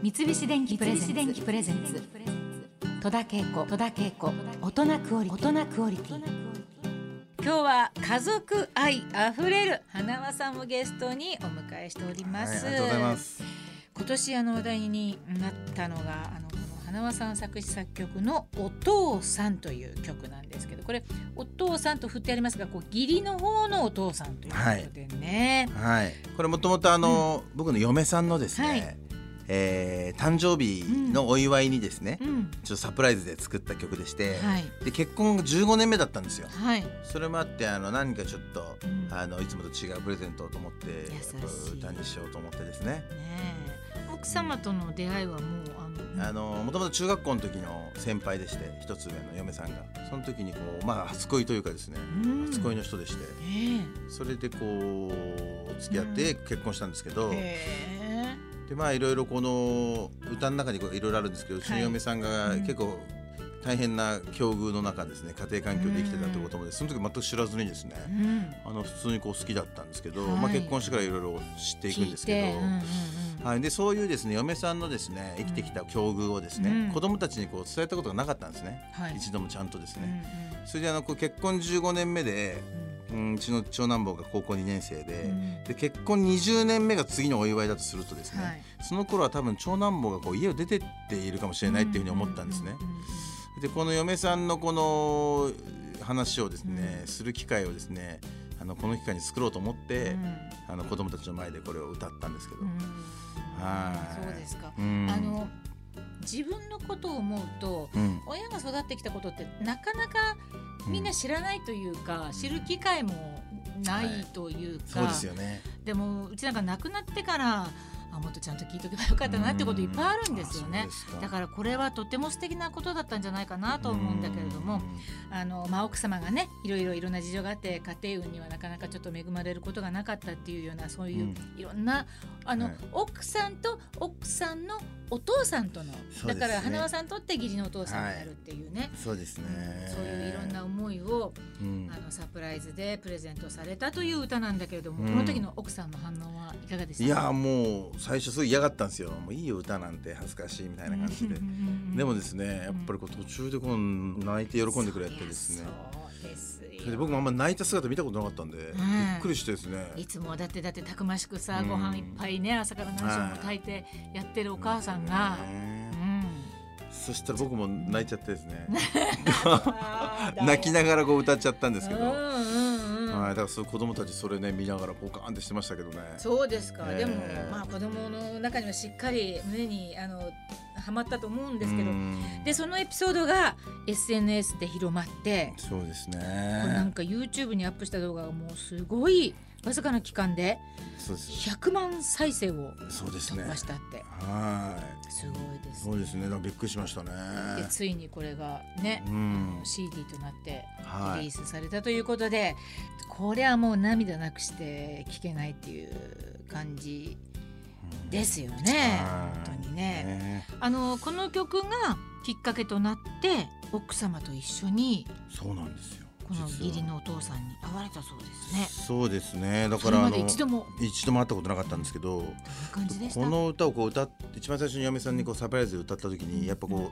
三菱電機プレゼンツ。戸田恵子。戸田恵子。大人クオリ大人クオリティ。今日は家族愛あふれる花輪さんをゲストにお迎えしております、はい、ありがとうございます。今年あの話題になったのがあのこの花輪さん作詞作曲の「お父さん」という曲なんですけどこれ「お父さん」と振ってありますがこう義理の方のお父さんということでね、はい、これもともとあの、僕の嫁さんのですね、はいえー誕生日のお祝いにですね、うん。ちょっとサプライズで作った曲でして、はい。で結婚が15年目だったんですよ。はい。それもあってあの何かちょっと、うん。あのいつもと違うプレゼントをと思って歌にしようと思ってですね。ねえ。奥様との出会いはもうあのもともと中学校の時の先輩でして一つ上の嫁さんが。その時にこうまあ初恋というかですね、うん。初恋の人でして。ねそれでこう付き合って結婚したんですけど、え。へでまあいろいろこの歌の中にこういろいろあるんですけどうちの嫁さんがうん。結構大変な境遇の中ですね家庭環境で生きてたということもでその時全く知らずにですねえうん。あの普通にこう好きだったんですけど、はい。まあ、結婚してからいろいろ知っていくんですけど。聞いてうんうんうんはい、でそういうですね嫁さんのですね生きてきた境遇をですね、うん。子供たちにこう伝えたことがなかったんですね、はい。一度もちゃんとですうんね、それであのこう結婚15年目で、うん、うちの長男坊が高校2年生で,、うん。で結婚20年目が次のお祝いだとするとですね、はい。その頃は多分長男坊がこう家を出てっているかもしれないっていうふうに思ったんですね。でこの嫁さんのこの話をですね、する機会をですねあのこの機会に作ろうと思って、あの子供たちの前でこれを歌ったんですけど、はい。そうですか。うん。あの自分のことを思うとうん。親が育ってきたことってなかなかみんな知らないというか、知る機会もない。というか、そうですよね。でもうちなんか亡くなってからあもっとちゃんと聞いとけばよかったなってこといっぱいあるんですよね。だからこれはとても素敵なことだったんじゃないかなと思うんだけれども、あのまあ、奥様がねいろいろいろんな事情があって家庭運にはなかなかちょっと恵まれることがなかったっていうようなそういういろんなあの、はい。奥さんと奥さんのお父さんとの、ね。だから花輪さんにとって義理のお父さんになるっていうね、そうですね。そういういろんな思いをうん。あのサプライズでプレゼントされたという歌なんだけれども、うんこの時の奥さんの反応はいかがでしたいやもう最初すごい嫌がったんですよ。もういいよ歌なんて恥ずかしいみたいな感じで。でもですねやっぱりこう途中でこう泣いて喜んでくれてですね。で僕もあんま泣いた姿見たことなかったんで、びっくりしてですね。いつもだってだってたくましくさ、うんご飯いっぱいね朝から何時も炊いてやってるお母さんが、そしたら僕も泣いちゃってですね。泣きながらこう歌っちゃったんですけど。うんうんうんはい、だからそう子供たちそれね見ながらポカーンってしてましたけどね。そうですか、えーでもまあ子供の中にはしっかり胸にあのはまったと思うんですけど、うん。でそのエピソードが SNS で広まって、そうですこれなんね。か YouTube にアップした動画がもうすごいわずかな期間でそうです。100万再生を突。破したって、はい。すごいですそうですね。びっくりしましたね。でついにこれがね、うん。CD となってはいリリースされたということで、これはもう涙なくして聴けないっていう感じですよね、はい本当にね。ねあのこの曲がきっかけとなって奥様と一緒にそうなんですよ。この義理のお父さんに会われたそうですね。そうですね。だからあので一度も一度も会ったことなかったんですけど、どんこの歌をこう歌って一番最初に嫁さんにこうサプライズで歌った時にやっぱこ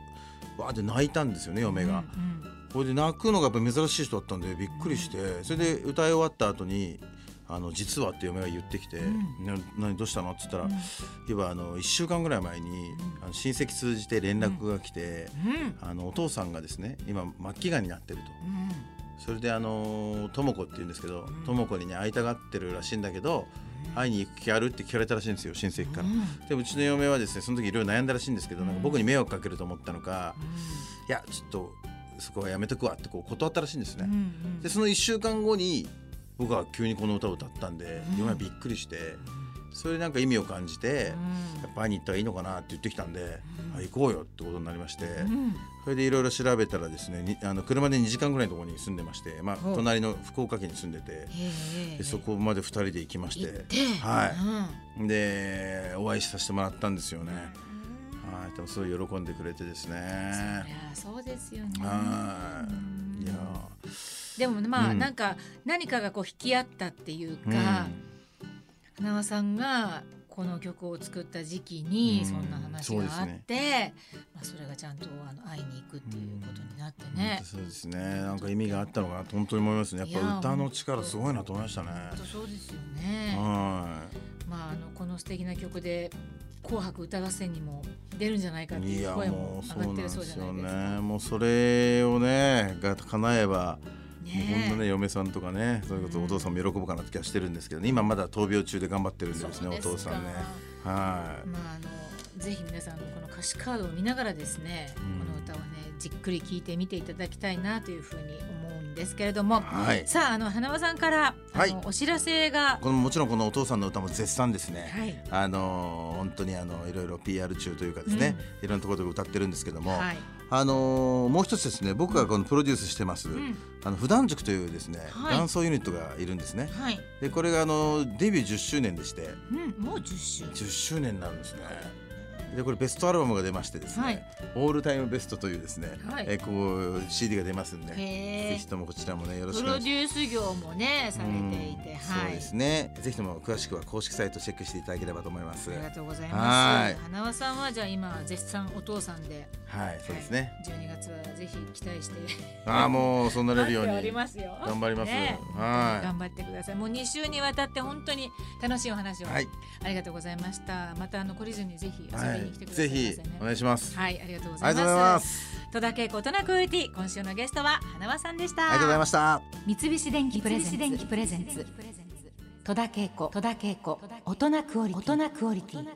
うわーって泣いたんですよね嫁が。うんこれで泣くのがやっぱ珍しい人だったんでびっくりして、それで歌い終わった後に。あの実はって嫁が言ってきてうん「な何どうしたの?」っつったら、うんいえばあの1週間ぐらい前に、あの親戚通じて連絡が来て、うんあのお父さんがですね今末期がんになってると。うんそれであのとも子って言うんですけどん。とも子にね会いたがってるらしいんだけど会いに行く気あるって聞かれたらしいんですよ親戚から。でうちの嫁はですねその時いろいろ悩んだらしいんですけどなんか僕に迷惑かけると思ったのかいやちょっとそこはやめとくわってこう断ったらしいんですうんうね。ん。でその1週間後に僕は急にこの歌を歌ったんでうん。嫁はびっくりしてそれでなんか意味を感じてうん。やっぱ会いに行ったらいいのかなって言ってきたんでうん。あ行こうよってことになりまして。うん。それでいろいろ調べたらですねにあの車で2時間ぐらいのところに住んでまして、まあ、隣の福岡県に住んでてでそこまで2人で行きましてはい。うん。でお会いさせてもらったんですよね。はい、でもすごい喜んでくれてですね。ゃそうですよね。はい、いやでもまあ、うん。なんか何かがこう引き合ったっていうー、か、花輪さんがこの曲を作った時期にうん。そんな話があって、まあ、それがちゃんとあの会いに行くっていうことになってね。そうですね。なんか意味があったのかなと本当に思いますね。やっぱ歌の力すごいなと思いましたね。本当そうですよね。はまああのこの素敵な曲で紅白歌合戦にも出るんじゃないかっていう声も上がってるそうなんですよじゃないですか。ね。もうそれをねが叶えばんなねね嫁さんとかねそういうことうんお父さんも喜ぶかなって気がしてるんですけどね今まだ闘病中で頑張ってるんでですねお父さんね。はい。まああのぜひ皆さんのこの歌詞カードを見ながらですね、うん。この歌をねじっくり聞いてみていただきたいなというふうに思うんですけれども、はい。さああの花輪さんからあの、はいお知らせが。このもちろんこのお父さんの歌も絶賛ですね、はい。あのー本当にあのいろいろ PR 中というかですね、いろんなところで歌ってるんですけども、はい、あのーもう一つですね僕がこのプロデュースしてます、うん。あの普段塾というですね、はい。ダンスユニットがいるんですね。はい、でこれがあのデビュー10周年でして。うん、もう10周10周年になるんですねでこれベストアルバムが出ましてですね、はい。オールタイムベストというですね、はい。えこう CD が出ますんで、へぜえひともこちらもねよろしプくお願いします。ロデュース業もねされていて、うんはい。そうですね。ぜひとも詳しくは公式サイトチェックしていただければと思います。ありがとうございはます。い。花輪さんはじゃあ今絶賛お父さんではいそうですね、はい、12月はぜひ期待して。ああもうそうなれるよう待っておにりますよ。頑張ります。ね。はい。頑張ってください。もう2週にわたって本当に楽しいお話を、はい、ありがとうございました。またあの懲りずにぜひ遊びはい。に来てくださいぜひお願いします、はい、ありがとうごあざいます。りがとうございます。戸田恵子大人クオリティ今週のゲストは花輪さんでした。ありがとうございました。三菱電機プレゼンツ。戸田恵子。戸田恵子。大人クオリティ